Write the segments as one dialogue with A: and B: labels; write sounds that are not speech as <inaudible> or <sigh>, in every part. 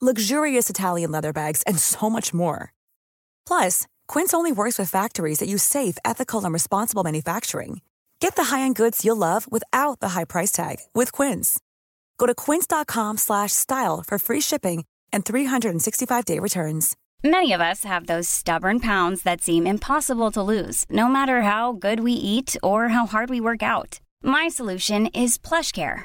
A: luxurious Italian leather bags, and so much more. Plus, Quince only works with factories that use safe, ethical, and responsible manufacturing. Get the high-end goods you'll love without the high price tag with Quince. Go to quince.com/style for free shipping and 365-day returns.
B: Many of us have those stubborn pounds that seem impossible to lose, no matter how good we eat or how hard we work out. My solution is PlushCare.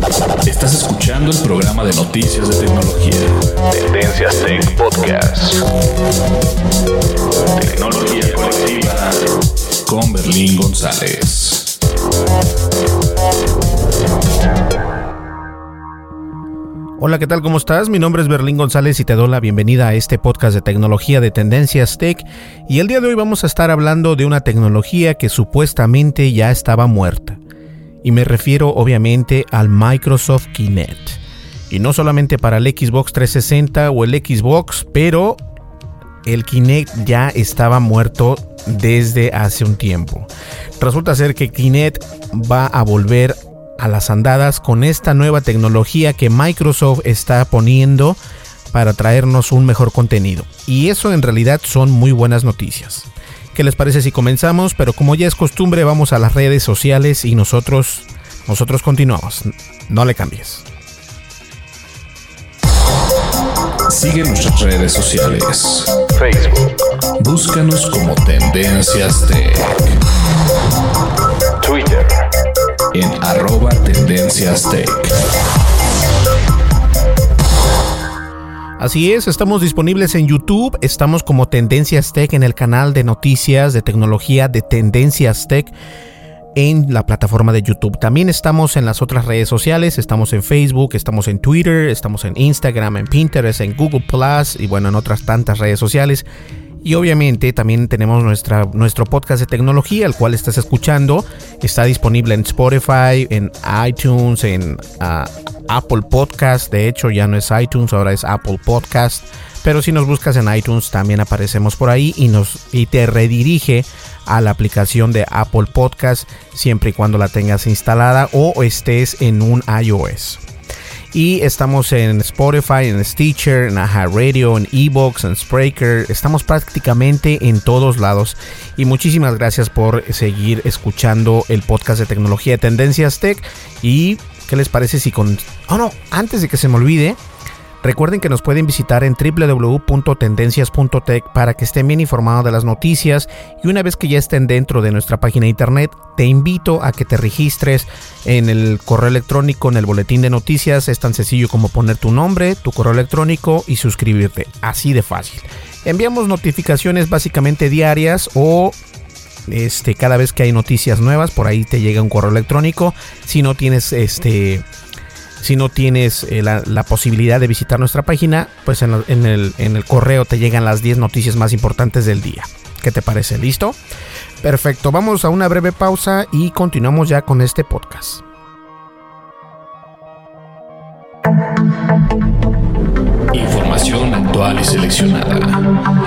C: Estás escuchando el programa de noticias de tecnología. Tendencias Tech Podcast. Tecnología colectiva con Berlín González.
D: Hola, ¿qué tal? ¿Cómo estás? Mi nombre es Berlín González y te doy la bienvenida a este podcast de tecnología de Tendencias Tech. Y el día de hoy vamos a estar hablando de una tecnología que supuestamente ya estaba muerta. Y me refiero obviamente al Microsoft Kinect. Y no solamente para el Xbox 360 o el Xbox, pero el Kinect ya estaba muerto desde hace un tiempo. Resulta ser que Kinect va a volver a las andadas con esta nueva tecnología que Microsoft está poniendo para traernos un mejor contenido. Y eso en realidad son muy buenas noticias. ¿Qué les parece si comenzamos? Pero como ya es costumbre, vamos a las redes sociales y nosotros nosotros continuamos. No le cambies.
C: Sigue nuestras redes sociales. Facebook. Búscanos como Tendencias Tech. Twitter. En arroba Tendencias Tech.
D: Así es, estamos disponibles en YouTube, estamos como Tendencias Tech en el canal de noticias de tecnología de Tendencias Tech en la plataforma de YouTube. También estamos en las otras redes sociales, estamos en Facebook, estamos en Twitter, estamos en Instagram, en Pinterest, en Google Plus y bueno, en otras tantas redes sociales. Y obviamente también tenemos nuestra, nuestro podcast de tecnología, el cual estás escuchando. Está disponible en Spotify, en iTunes, en ah, Apple Podcast. De hecho, ya no es iTunes, ahora es Apple Podcast. Pero si nos buscas en iTunes, también aparecemos por ahí y, nos, y te redirige a la aplicación de Apple Podcast siempre y cuando la tengas instalada o estés en un iOS. Y estamos en Spotify, en Stitcher, en Radio, en Evox, en Spreaker. Estamos prácticamente en todos lados. Y muchísimas gracias por seguir escuchando el podcast de tecnología de Tendencias Tech. Y ¿qué les parece si con... Oh no, antes de que se me olvide, Recuerden que nos pueden visitar en www.tendencias.tech para que estén bien informados de las noticias y una vez que ya estén dentro de nuestra página de internet, te invito a que te registres en el correo electrónico, en el boletín de noticias. Es tan sencillo como poner tu nombre, tu correo electrónico y suscribirte. Así de fácil. Enviamos notificaciones básicamente diarias o este, cada vez que hay noticias nuevas, por ahí te llega un correo electrónico. Si no tienes este si no tienes eh, la, posibilidad de visitar nuestra página, pues en, el, en el correo te llegan las 10 noticias más importantes del día. ¿Qué te parece? ¿Listo? Perfecto, vamos a una breve pausa y continuamos ya con este podcast.
C: Información actual y seleccionada.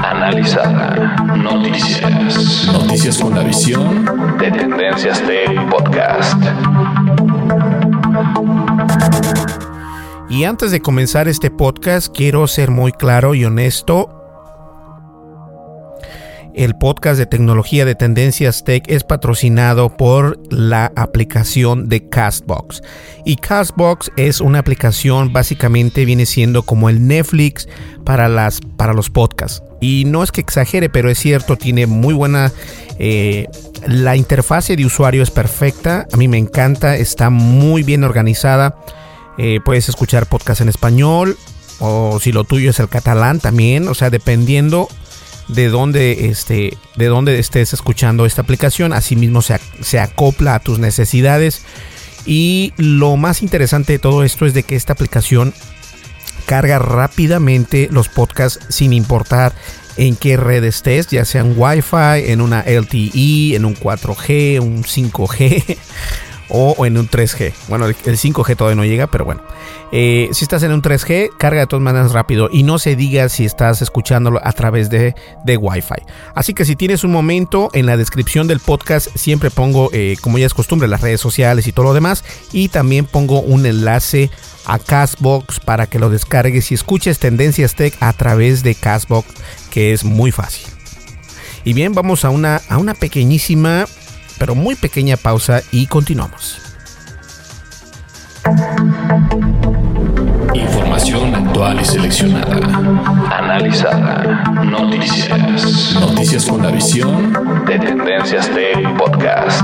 C: Analizada. Noticias. Noticias con la visión de Tendencias Tech Podcast.
D: Y antes de comenzar este podcast, quiero ser muy claro y honesto. El podcast de tecnología de Tendencias Tech es patrocinado por la aplicación de Castbox. Y Castbox es una aplicación, básicamente viene siendo como el Netflix para, las, para los podcasts. Y no es que exagere, pero es cierto, tiene muy buena... Eh, la interfase de usuario es perfecta, a mí me encanta, está muy bien organizada. Eh, puedes escuchar podcast en español o si lo tuyo es el catalán también, o sea, dependiendo de dónde, este, de dónde estés escuchando esta aplicación, asimismo se, se acopla a tus necesidades. Y lo más interesante de todo esto es de que esta aplicación carga rápidamente los podcasts sin importar en qué red estés, ya sea en Wi-Fi, en una LTE, en un 4G, un 5G o, en un 3G. Bueno, el, 5G todavía no llega, pero bueno. Eh, si estás en un 3G, carga de todas maneras rápido y no se diga si estás escuchándolo a través de, de Wi-Fi. Así que si tienes un momento, en la descripción del podcast siempre pongo, eh, como ya es costumbre, las redes sociales y todo lo demás. Y también pongo un enlace a Castbox para que lo descargues y escuches Tendencias Tech a través de Castbox, que es muy fácil. Y bien, vamos a una, a una pequeñísima pero muy pequeña pausa y continuamos.
C: Información actual y seleccionada. Analizada. Noticias. Noticias con la visión de Tendencias Tech Podcast.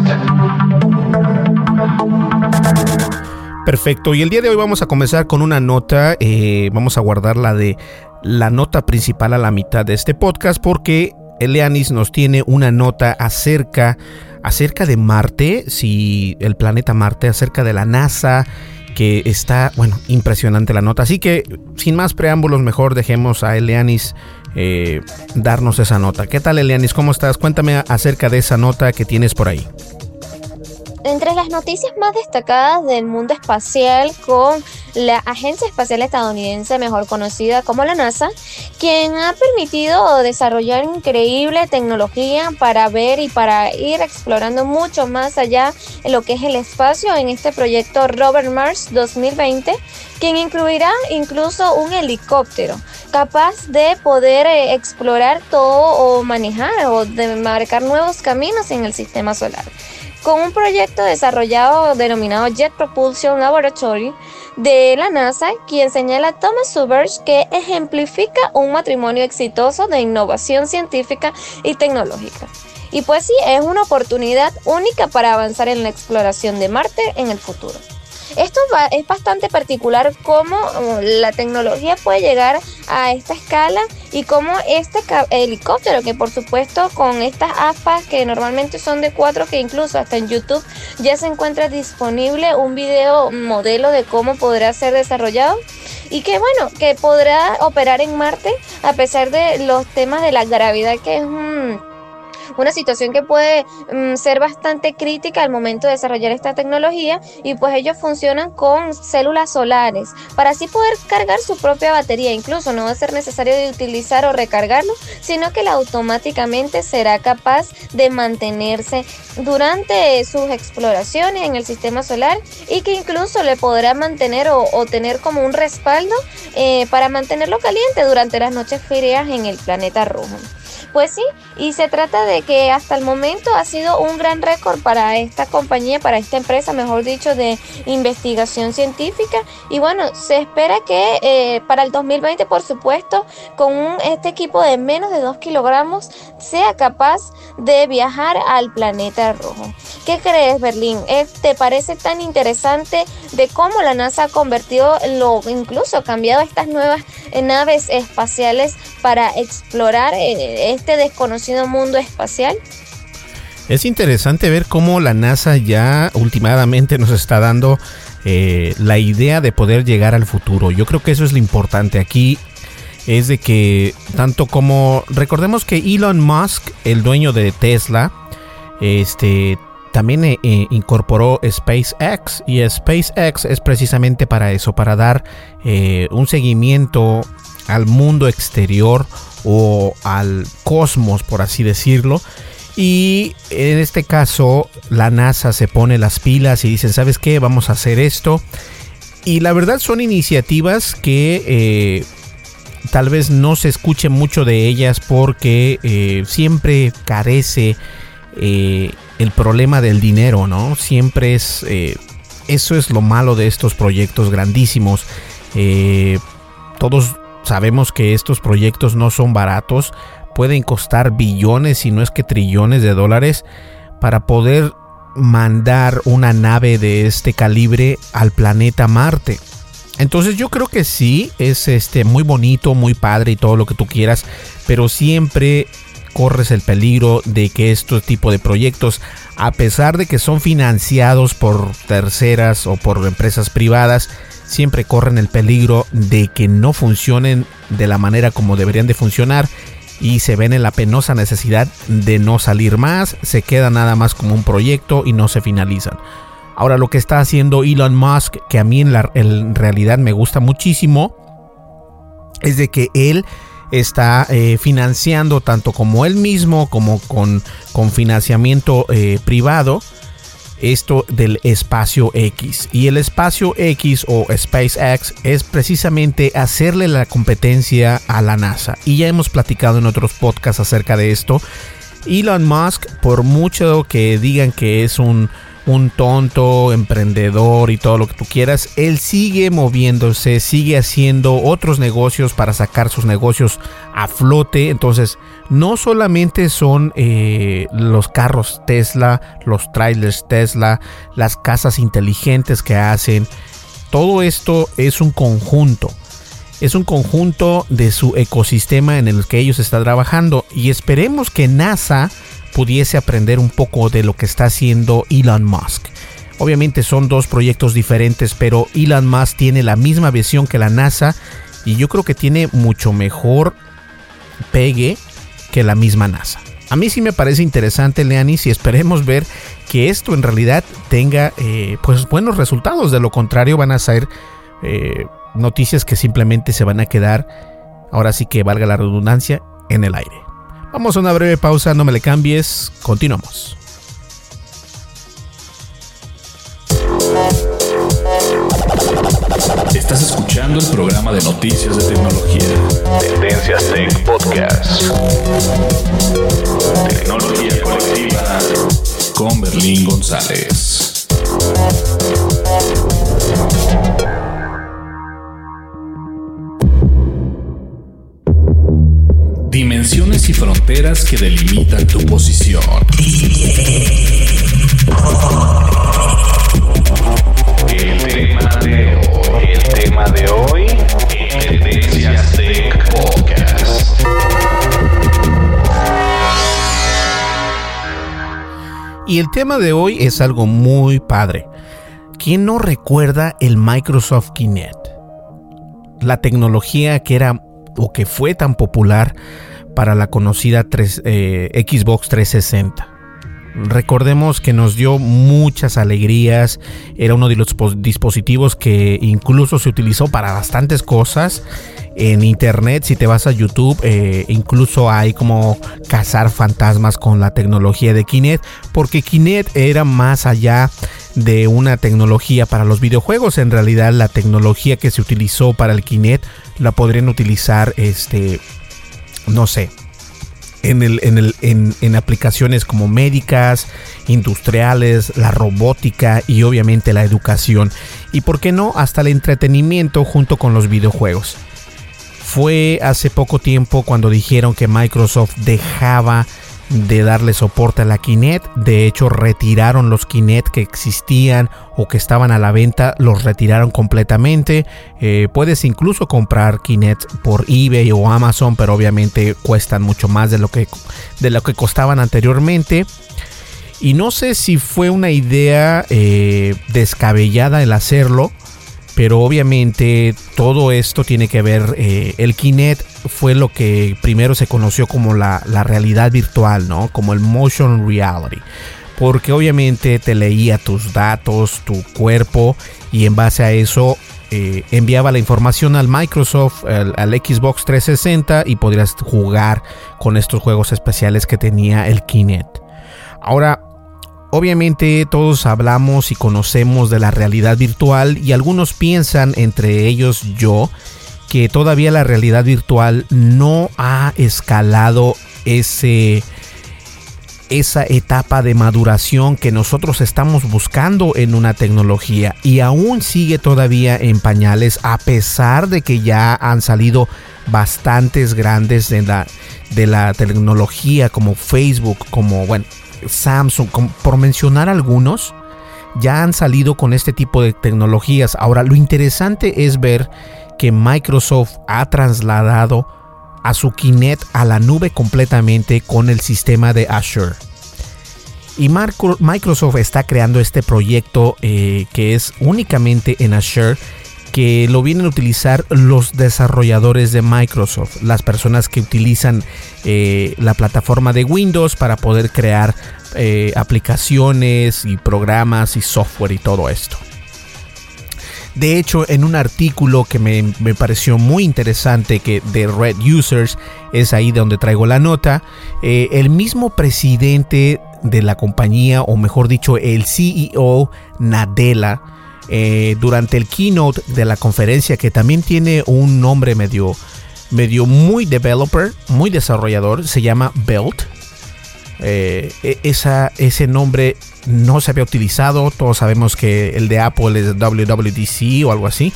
D: Perfecto, y el día de hoy vamos a comenzar con una nota, eh, vamos a guardar la de la nota principal a la mitad de este podcast porque Eleanis nos tiene una nota acerca acerca de Marte, si el planeta Marte, acerca de la NASA, que está, bueno, impresionante la nota. Así que, sin más preámbulos, mejor dejemos a Elianis eh, darnos esa nota. ¿Qué tal, Elianis? ¿Cómo estás? Cuéntame acerca de esa nota que tienes por ahí.
E: Entre las noticias más destacadas del mundo espacial con la Agencia Espacial Estadounidense, mejor conocida como la NASA, quien ha permitido desarrollar increíble tecnología para ver y para ir explorando mucho más allá en lo que es el espacio en este proyecto Robert Mars 2020, quien incluirá incluso un helicóptero capaz de poder eh, explorar todo o manejar o de marcar nuevos caminos en el sistema solar con un proyecto desarrollado denominado Jet Propulsion Laboratory de la NASA, quien señala a Thomas Subers que ejemplifica un matrimonio exitoso de innovación científica y tecnológica. Y pues sí, es una oportunidad única para avanzar en la exploración de Marte en el futuro. Esto es bastante particular cómo uh, la tecnología puede llegar a esta escala y cómo este helicóptero, que por supuesto con estas aspas que normalmente son de cuatro, que incluso hasta en YouTube ya se encuentra disponible un video modelo de cómo podrá ser desarrollado y que bueno, que podrá operar en Marte a pesar de los temas de la gravedad que es un una situación que puede mm, ser bastante crítica al momento de desarrollar esta tecnología y pues ellos funcionan con células solares para así poder cargar su propia batería, incluso no va a ser necesario utilizar o recargarlo, sino que la automáticamente será capaz de mantenerse durante sus exploraciones en el sistema solar y que incluso le podrá mantener o, tener como un respaldo eh, para mantenerlo caliente durante las noches frías en el planeta rojo. Pues sí, y se trata de que hasta el momento ha sido un gran récord para esta compañía, para esta empresa, mejor dicho, de investigación científica. Y bueno, se espera que eh, para el 2020, por supuesto, con este equipo de menos de 2 kilogramos, sea capaz de viajar al planeta rojo. ¿Qué crees, Berlín? ¿Eh, ¿Te parece tan interesante de cómo la NASA ha convertido, lo, incluso cambiado estas nuevas eh, naves espaciales para explorar este desconocido mundo espacial?
D: Es interesante ver cómo la NASA ya últimamente nos está dando eh, la idea de poder llegar al futuro. Yo creo que eso es lo importante aquí. Es de que tanto como recordemos que Elon Musk, el dueño de Tesla, este también eh, eh, incorporó SpaceX y SpaceX es precisamente para eso, para dar un seguimiento al mundo exterior o al cosmos, por así decirlo. Y en este caso, la NASA se pone las pilas y dicen, ¿sabes qué? Vamos a hacer esto. Y la verdad son iniciativas que eh, tal vez no se escuche mucho de ellas porque eh, siempre carece eh, el problema del dinero, ¿no? Siempre es... eso es lo malo de estos proyectos grandísimos. todos sabemos que estos proyectos no son baratos pueden costar billones, si no es que trillones de dólares, para poder mandar una nave de este calibre al planeta Marte. Entonces yo creo que sí, es este muy bonito, muy padre y todo lo que tú quieras, pero siempre corres el peligro de que este tipo de proyectos, a pesar de que son financiados por terceras o por empresas privadas, siempre corren el peligro de que no funcionen de la manera como deberían de funcionar y se ven en la penosa necesidad de no salir más, se queda nada más como un proyecto y no se finalizan. Ahora lo que está haciendo Elon Musk, que a mí en, la, en realidad me gusta muchísimo, es de que él está eh, financiando tanto como él mismo como con, con financiamiento eh, privado esto del espacio X. Y el espacio X o SpaceX es precisamente hacerle la competencia a la NASA. Y ya hemos platicado en otros podcasts acerca de esto. Elon Musk, por mucho que digan que es un un tonto, emprendedor y todo lo que tú quieras, él sigue moviéndose, sigue haciendo otros negocios para sacar sus negocios a flote. Entonces, no solamente son eh, los carros Tesla, los trailers Tesla, las casas inteligentes que hacen. Todo esto es un conjunto. Es un conjunto de su ecosistema en el que ellos están trabajando. Y esperemos que NASA pudiese aprender un poco de lo que está haciendo Elon Musk. Obviamente son dos proyectos diferentes, pero Elon Musk tiene la misma visión que la NASA y yo creo que tiene mucho mejor pegue que la misma NASA. A mí sí me parece interesante, Leanis, y esperemos ver que esto en realidad tenga eh, pues buenos resultados. De lo contrario, van a ser eh, noticias que simplemente se van a quedar, ahora sí que valga la redundancia, en el aire. Vamos a una breve pausa, no me le cambies, continuamos.
C: Estás escuchando el programa de noticias de tecnología. Tendencias Tech Podcast. Tecnología colectiva con Berlín González. Dimensiones y fronteras que delimitan tu posición. El tema de hoy, el tema de hoy, Tendencias Tech Podcast.
D: Y el tema de hoy es algo muy padre. ¿Quién no recuerda el Microsoft Kinect? La tecnología que era o que fue tan popular para la conocida eh, Xbox 360. Recordemos que nos dio muchas alegrías, era uno de los dispositivos que incluso se utilizó para bastantes cosas. En internet, si te vas a YouTube, eh, incluso hay como cazar fantasmas con la tecnología de Kinect, porque Kinect era más allá de una tecnología para los videojuegos. En realidad, la tecnología que se utilizó para el Kinect la podrían utilizar, este, no sé, en, el, en, el, en, aplicaciones como médicas, industriales, la robótica y obviamente la educación. Y por qué no, hasta el entretenimiento junto con los videojuegos. Fue hace poco tiempo cuando dijeron que Microsoft dejaba de darle soporte a la Kinect. De hecho, retiraron los Kinect que existían o que estaban a la venta, los retiraron completamente. Eh, puedes incluso comprar Kinect por eBay o Amazon, pero obviamente cuestan mucho más de lo que, de lo que costaban anteriormente. Y no sé si fue una idea eh, descabellada el hacerlo pero obviamente todo esto tiene que ver, eh, el Kinect fue lo que primero se conoció como la, realidad virtual, ¿no? Como el motion reality. Porque obviamente te leía tus datos, tu cuerpo y en base a eso eh, enviaba la información al Microsoft, al, al, Xbox 360 y podrías jugar con estos juegos especiales que tenía el Kinect. Ahora, obviamente todos hablamos y conocemos de la realidad virtual y algunos piensan, entre ellos yo, que todavía la realidad virtual no ha escalado ese esa etapa de maduración que nosotros estamos buscando en una tecnología. Y aún sigue todavía en pañales a pesar de que ya han salido bastantes grandes de la, de la tecnología como Facebook, como bueno, Samsung, por mencionar algunos, ya han salido con este tipo de tecnologías. Ahora, lo interesante es ver que Microsoft ha trasladado a su Kinect a la nube completamente con el sistema de Azure. Y Microsoft está creando este proyecto eh, que es únicamente en Azure que lo vienen a utilizar los desarrolladores de Microsoft, las personas que utilizan eh, la plataforma de Windows para poder crear eh, aplicaciones y programas y software y todo esto. De hecho, en un artículo que me, pareció muy interesante que de Red Users, es ahí donde traigo la nota, eh, el mismo presidente de la compañía, o mejor dicho, el CEO Nadella, eh, durante el keynote de la conferencia, que también tiene un nombre medio, medio muy developer, muy desarrollador, se llama Belt. Eh, e, esa, ese nombre no se había utilizado. Todos sabemos que el de Apple es WWDC o algo así.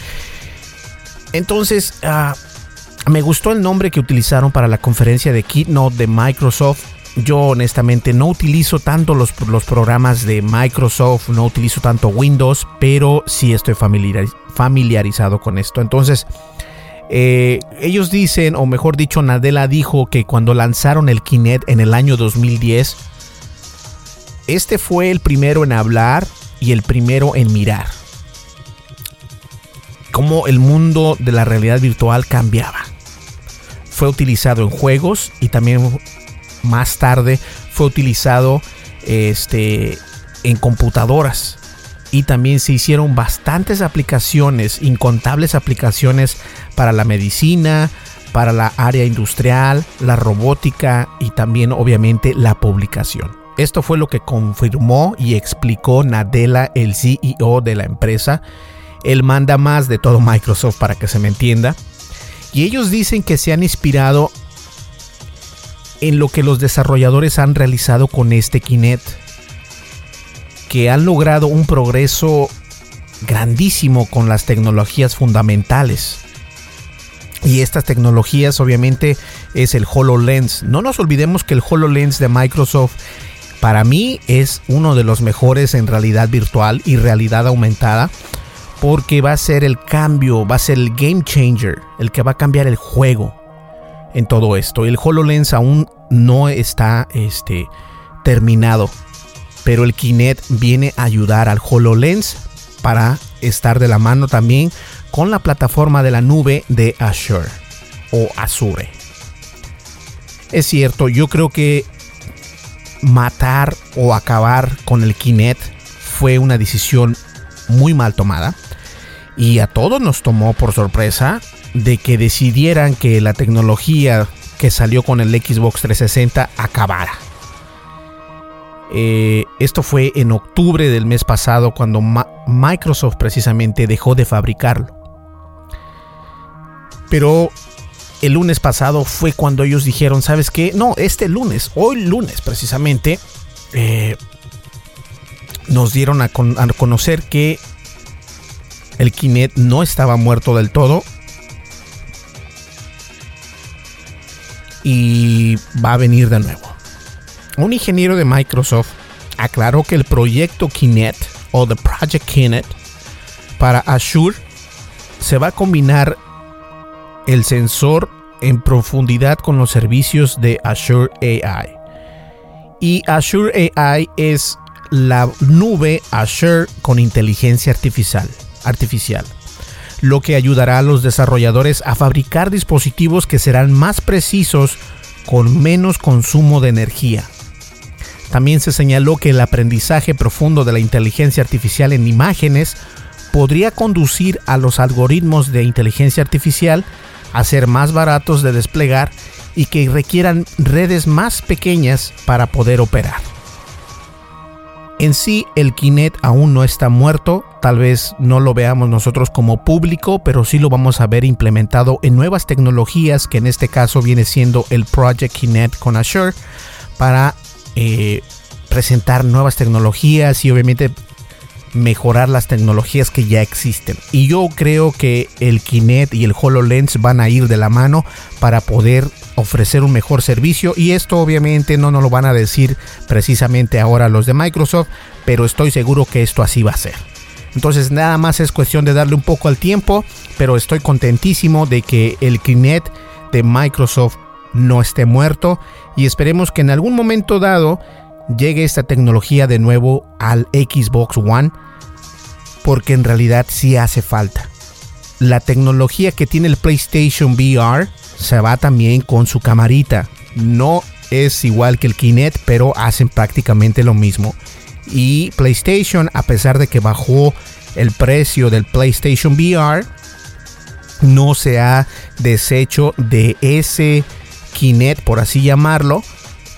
D: Entonces, ah, me gustó el nombre que utilizaron para la conferencia de Keynote de Microsoft yo honestamente no utilizo tanto los, los, programas de Microsoft, no utilizo tanto Windows, pero sí estoy familiarizado con esto. Entonces, eh, ellos dicen, o mejor dicho, Nadella dijo que cuando lanzaron el Kinect en el año 2010, este fue el primero en hablar y el primero en mirar. Cómo el mundo de la realidad virtual cambiaba. Fue utilizado en juegos y también más tarde fue utilizado este, en computadoras. Y también se hicieron bastantes aplicaciones, incontables aplicaciones para la medicina, para la área industrial, la robótica y también obviamente la publicación. Esto fue lo que confirmó y explicó Nadella, el CEO de la empresa. Él manda más de todo Microsoft para que se me entienda. Y ellos dicen que se han inspirado en lo que los desarrolladores han realizado con este Kinect, que han logrado un progreso grandísimo con las tecnologías fundamentales. Y estas tecnologías obviamente es el HoloLens. No nos olvidemos que el HoloLens de Microsoft para mí es uno de los mejores en realidad virtual y realidad aumentada porque va a ser el cambio, va a ser el game changer, el que va a cambiar el juego en todo esto. El HoloLens aún no está este, terminado, pero el Kinect viene a ayudar al HoloLens para estar de la mano también con la plataforma de la nube de Azure o Azure. Es cierto, yo creo que matar o acabar con el Kinect fue una decisión muy mal tomada y a todos nos tomó por sorpresa de que decidieran que la tecnología que salió con el Xbox 360 acabara. Eh, esto fue en octubre del mes pasado cuando Microsoft precisamente dejó de fabricarlo. Pero el lunes pasado fue cuando ellos dijeron, ¿sabes qué? No, este lunes, hoy lunes precisamente, eh, nos dieron a, a conocer que el Kinect no estaba muerto del todo y va a venir de nuevo. Un ingeniero de Microsoft aclaró que el proyecto Kinect o The Project Kinect para Azure se va a combinar el sensor en profundidad con los servicios de Azure AI. Y Azure AI es la nube Azure con inteligencia artificial. artificial lo que ayudará a los desarrolladores a fabricar dispositivos que serán más precisos con menos consumo de energía. También se señaló que el aprendizaje profundo de la inteligencia artificial en imágenes podría conducir a los algoritmos de inteligencia artificial a ser más baratos de desplegar y que requieran redes más pequeñas para poder operar. En sí, el Kinect aún no está muerto, tal vez no lo veamos nosotros como público, pero sí lo vamos a ver implementado en nuevas tecnologías, que en este caso viene siendo el Project Kinect con Azure, para eh, presentar nuevas tecnologías y obviamente mejorar las tecnologías que ya existen. Y yo creo que el Kinect y el HoloLens van a ir de la mano para poder ofrecer un mejor servicio y esto obviamente no nos lo van a decir precisamente ahora los de Microsoft, pero estoy seguro que esto así va a ser. Entonces nada más es cuestión de darle un poco al tiempo, pero estoy contentísimo de que el Kinect de Microsoft no esté muerto y esperemos que en algún momento dado llegue esta tecnología de nuevo al Xbox One porque en realidad sí hace falta. La tecnología que tiene el PlayStation VR se va también con su camarita. No es igual que el Kinect, pero hacen prácticamente lo mismo. Y PlayStation, a pesar de que bajó el precio del PlayStation VR, no se ha deshecho de ese Kinect, por así llamarlo,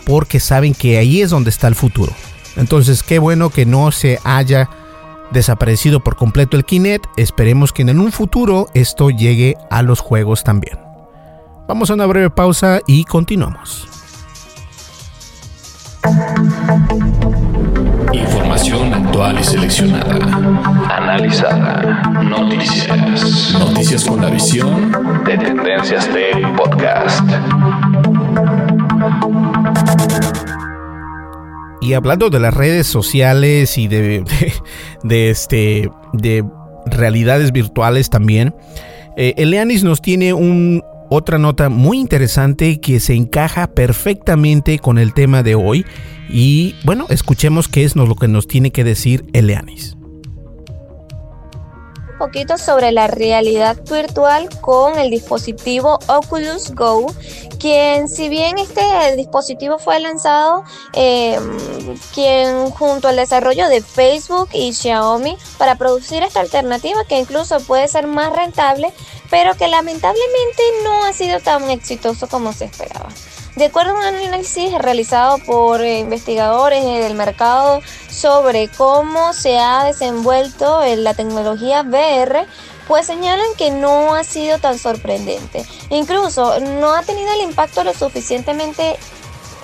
D: porque saben que ahí es donde está el futuro. Entonces, qué bueno que no se haya desaparecido por completo el Kinect. Esperemos que en un futuro esto llegue a los juegos también. Vamos a una breve pausa y continuamos.
C: Información actual y seleccionada. Analizada. Noticias. Noticias con la visión de Tendencias Tech Podcast.
D: Y hablando de las redes sociales y de, de, este, de realidades virtuales también, eh, Eleanis nos tiene otra nota muy interesante que se encaja perfectamente con el tema de hoy. Y bueno, escuchemos qué es lo que nos tiene que decir Eleanis
E: poquito sobre la realidad virtual con el dispositivo Oculus Go, quien si bien este dispositivo fue lanzado, eh, quien junto al desarrollo de Facebook y Xiaomi para producir esta alternativa que incluso puede ser más rentable, pero que lamentablemente no ha sido tan exitoso como se esperaba. De acuerdo a un análisis realizado por eh, investigadores del mercado sobre cómo se ha desenvuelto la tecnología VR, pues señalan que no ha sido tan sorprendente. Incluso no ha tenido el impacto lo suficientemente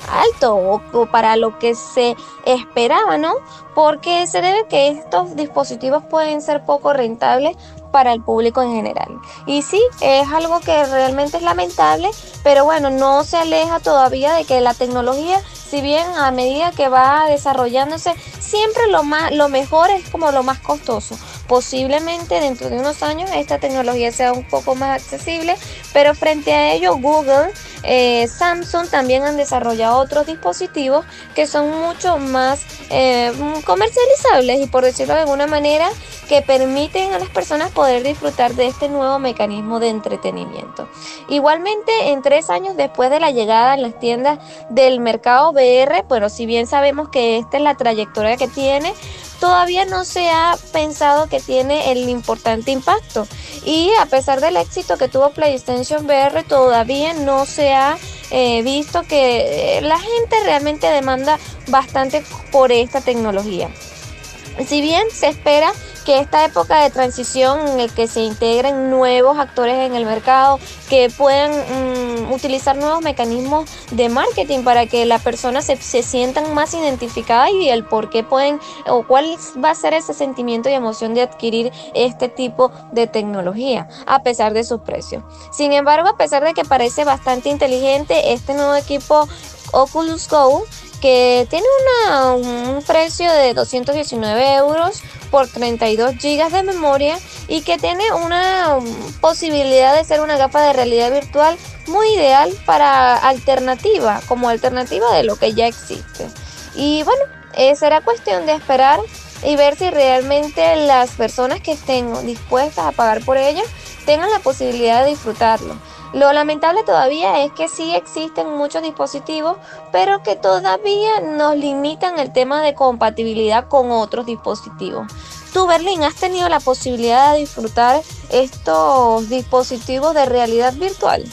E: alto o, para lo que se esperaba, ¿no? Porque se debe que estos dispositivos pueden ser poco rentables para el público en general. Y sí, es algo que realmente es lamentable, pero bueno, no se aleja todavía de que la tecnología, si bien a medida que va desarrollándose, siempre lo más lo mejor es como lo más costoso. Posiblemente dentro de unos años esta tecnología sea un poco más accesible, pero frente a ello Google, eh, Samsung también han desarrollado otros dispositivos que son mucho más eh, comercializables y por decirlo de alguna manera que permiten a las personas poder disfrutar de este nuevo mecanismo de entretenimiento. Igualmente, en tres años después de la llegada en las tiendas del mercado VR, bueno, si bien sabemos que esta es la trayectoria que tiene, todavía no se ha pensado que tiene el importante impacto. Y a pesar del éxito que tuvo PlayStation VR, todavía no se ha eh, visto que eh, la gente realmente demanda bastante por esta tecnología. Si bien se espera que esta época de transición en el que se integren nuevos actores en el mercado, que puedan mm, utilizar nuevos mecanismos de marketing para que las personas se, se, sientan más identificadas y el por qué pueden o cuál va a ser ese sentimiento y emoción de adquirir este tipo de tecnología a pesar de sus precios. Sin embargo, a pesar de que parece bastante inteligente, este nuevo equipo Oculus Go que tiene un precio de 219 euros por 32 GB de memoria y que tiene una posibilidad de ser una gafa de realidad virtual muy ideal para alternativa, como alternativa de lo que ya existe. Y bueno, eh, será cuestión de esperar y ver si realmente las personas que estén dispuestas a pagar por ella tengan la posibilidad de disfrutarlo. Lo lamentable todavía es que sí existen muchos dispositivos, pero que todavía nos limitan el tema de compatibilidad con otros dispositivos. Tú, Berlín, has tenido la posibilidad de disfrutar estos dispositivos de realidad virtual.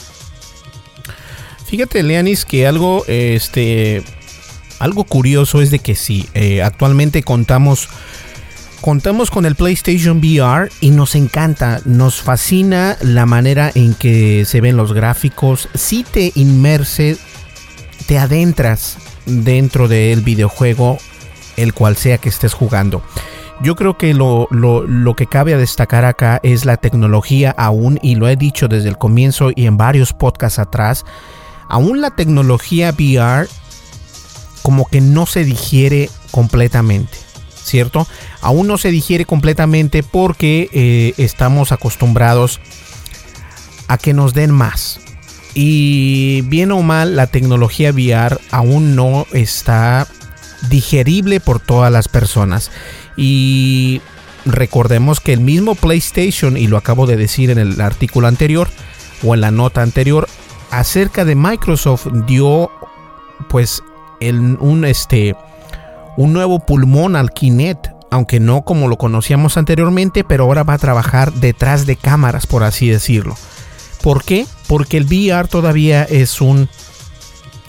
D: Fíjate, Leanis, que algo, este, algo curioso es de que sí, eh, actualmente contamos, contamos con el PlayStation VR y nos encanta, nos fascina la manera en que se ven los gráficos, si te inmerse, te adentras dentro del videojuego, el cual sea que estés jugando. Yo creo que lo, lo, que cabe destacar acá es la tecnología aún, y lo he dicho desde el comienzo y en varios podcasts atrás, aún la tecnología VR como que no se digiere completamente, ¿cierto? Aún no se digiere completamente porque eh, estamos acostumbrados a que nos den más. Y bien o mal, la tecnología VR aún no está digerible por todas las personas. Y recordemos que el mismo PlayStation, y lo acabo de decir en el artículo anterior o en la nota anterior, acerca de Microsoft dio pues un, este, un nuevo pulmón al Kinect, aunque no como lo conocíamos anteriormente, pero ahora va a trabajar detrás de cámaras, por así decirlo. ¿Por qué? Porque el VR todavía es un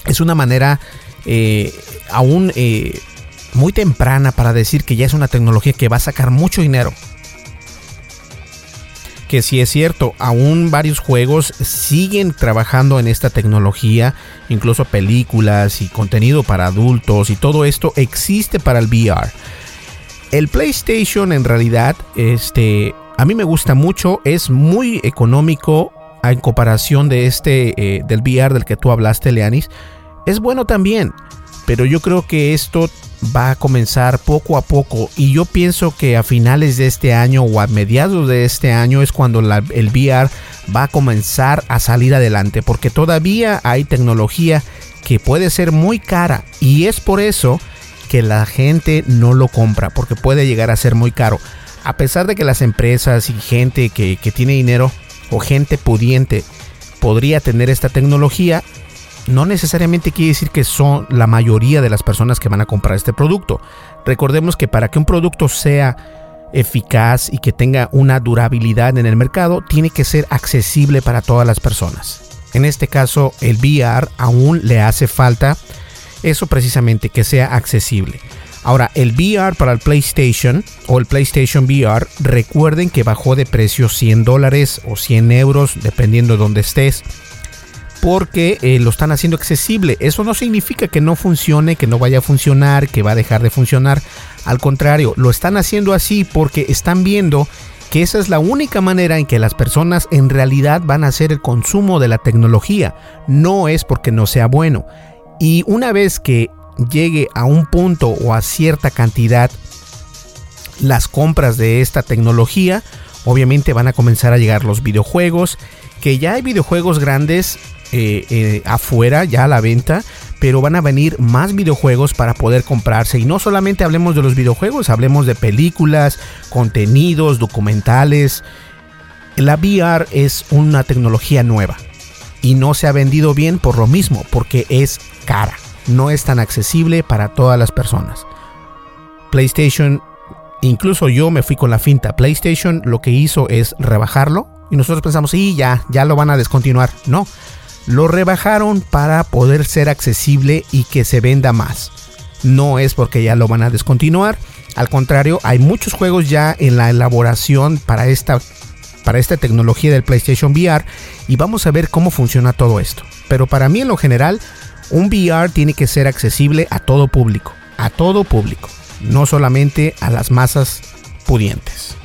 D: es una manera eh, aún eh, muy temprana para decir que ya es una tecnología que va a sacar mucho dinero que si es cierto, aún varios juegos siguen trabajando en esta tecnología, incluso películas y contenido para adultos y todo esto existe para el VR. El PlayStation en realidad, este, a mí me gusta mucho, es muy económico en comparación de este, eh, del VR del que tú hablaste, Leanis. Es bueno también, pero yo creo que esto va a comenzar poco a poco y yo pienso que a finales de este año o a mediados de este año es cuando el VR va a comenzar a salir adelante porque todavía hay tecnología que puede ser muy cara y es por eso que la gente no lo compra porque puede llegar a ser muy caro a pesar de que las empresas y gente que, tiene dinero o gente pudiente podría tener esta tecnología no necesariamente quiere decir que son la mayoría de las personas que van a comprar este producto. Recordemos que para que un producto sea eficaz y que tenga una durabilidad en el mercado, tiene que ser accesible para todas las personas. En este caso, el VR aún le hace falta eso precisamente, que sea accesible. Ahora, el VR para el PlayStation o el PlayStation VR, recuerden que bajó de precio 100 dólares o 100 euros, dependiendo de donde estés porque eh, lo están haciendo accesible. Eso no significa que no funcione, que no vaya a funcionar, que va a dejar de funcionar. Al contrario, lo están haciendo así porque están viendo que esa es la única manera en que las personas en realidad van a hacer el consumo de la tecnología. No es porque no sea bueno. Y una vez que llegue a un punto o a cierta cantidad las compras de esta tecnología, obviamente van a comenzar a llegar los videojuegos, que ya hay videojuegos grandes eh, eh, afuera ya a la venta, pero van a venir más videojuegos para poder comprarse. Y no solamente hablemos de los videojuegos, hablemos de películas, contenidos, documentales. La VR es una tecnología nueva y no se ha vendido bien por lo mismo, porque es cara, no es tan accesible para todas las personas. PlayStation, incluso yo me fui con la finta. PlayStation lo que hizo es rebajarlo y nosotros pensamos, sí, ya, ya lo van a descontinuar. No, lo rebajaron para poder ser accesible y que se venda más. No es porque ya lo van a descontinuar, al contrario, hay muchos juegos ya en la elaboración para esta para esta tecnología del PlayStation VR y vamos a ver cómo funciona todo esto. Pero para mí en lo general, un VR tiene que ser accesible a todo público, a todo público, no solamente a las masas pudientes.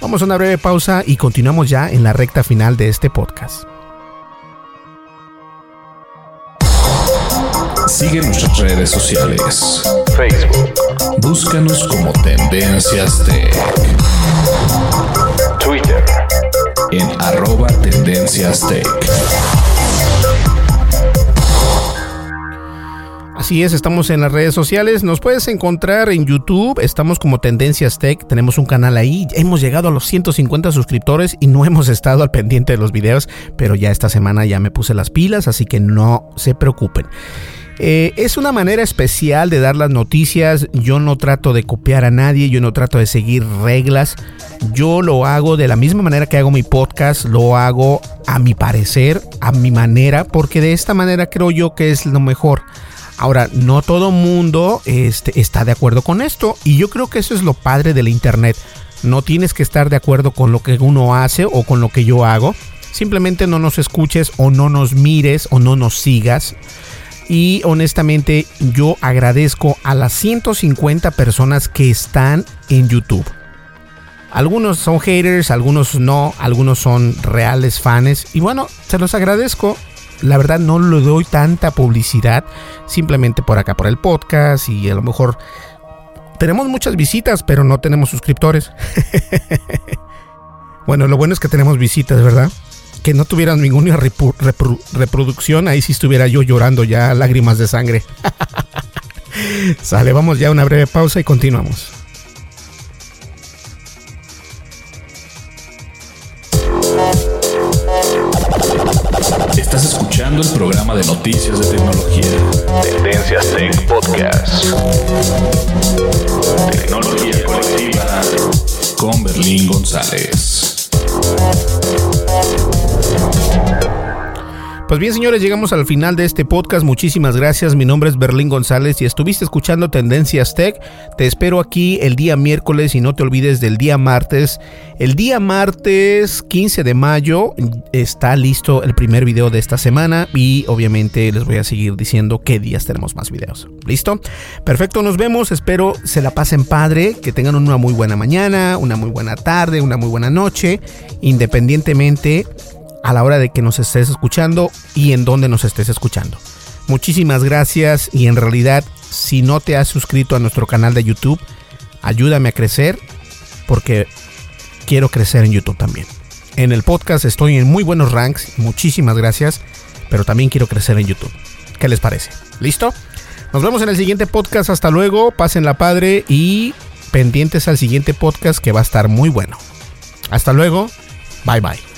D: Vamos a una breve pausa y continuamos ya en la recta final de este podcast.
C: Sigue nuestras redes sociales. Facebook. Búscanos como Tendencias Tech. En arroba Tendencias Tech.
D: Así es, estamos en las redes sociales. Nos puedes encontrar en YouTube. Estamos como Tendencias Tech. Tenemos un canal ahí. Hemos llegado a los 150 suscriptores y no <laughs> hemos estado al pendiente de los videos. Pero ya esta semana ya me puse las pilas, así que no se preocupen. Eh, es una manera especial de dar las noticias. Yo no trato de copiar a nadie, yo no trato de seguir reglas. Yo lo hago de la misma manera que hago mi podcast, lo hago a mi parecer, a mi manera, porque de esta manera creo yo que es lo mejor. Ahora, no todo mundo este, está de acuerdo con esto y yo creo que eso es lo padre del Internet. No tienes que estar de acuerdo con lo que uno hace o con lo que yo hago. Simplemente no nos escuches o no nos mires o no nos sigas. Y honestamente yo agradezco a las 150 personas que están en YouTube. Algunos son haters, algunos no, algunos son reales fans. Y bueno, se los agradezco. La verdad no le doy tanta publicidad. Simplemente por acá, por el podcast. Y a lo mejor tenemos muchas visitas, pero no tenemos suscriptores. <laughs> bueno, lo bueno es que tenemos visitas, ¿verdad? Que no tuvieran ninguna reproducción, ahí sí estuviera yo llorando ya lágrimas de sangre. <laughs> Sale, vamos ya a una breve pausa y continuamos.
C: Estás escuchando el programa de noticias de tecnología. Tendencias Tech Podcast. Tecnología colectiva con Berlín González.
D: Pues bien, señores, llegamos al final de este podcast. Muchísimas gracias. Mi nombre es Berlín González y estuviste escuchando Tendencias Tech. Te espero aquí el día miércoles y no te olvides del día martes. El día martes 15 de mayo está listo el primer video de esta semana y obviamente les voy a seguir diciendo qué días tenemos más videos. ¿Listo? Perfecto, nos vemos. Espero se la pasen padre, que tengan una muy buena mañana, una muy buena tarde, una muy buena noche, independientemente a la hora de que nos estés escuchando y en donde nos estés escuchando. Muchísimas gracias y en realidad si no te has suscrito a nuestro canal de YouTube, ayúdame a crecer porque quiero crecer en YouTube también. En el podcast estoy en muy buenos ranks, muchísimas gracias, pero también quiero crecer en YouTube. ¿Qué les parece? ¿Listo? Nos vemos en el siguiente podcast, hasta luego, pasen la padre y pendientes al siguiente podcast que va a estar muy bueno. Hasta luego, bye bye.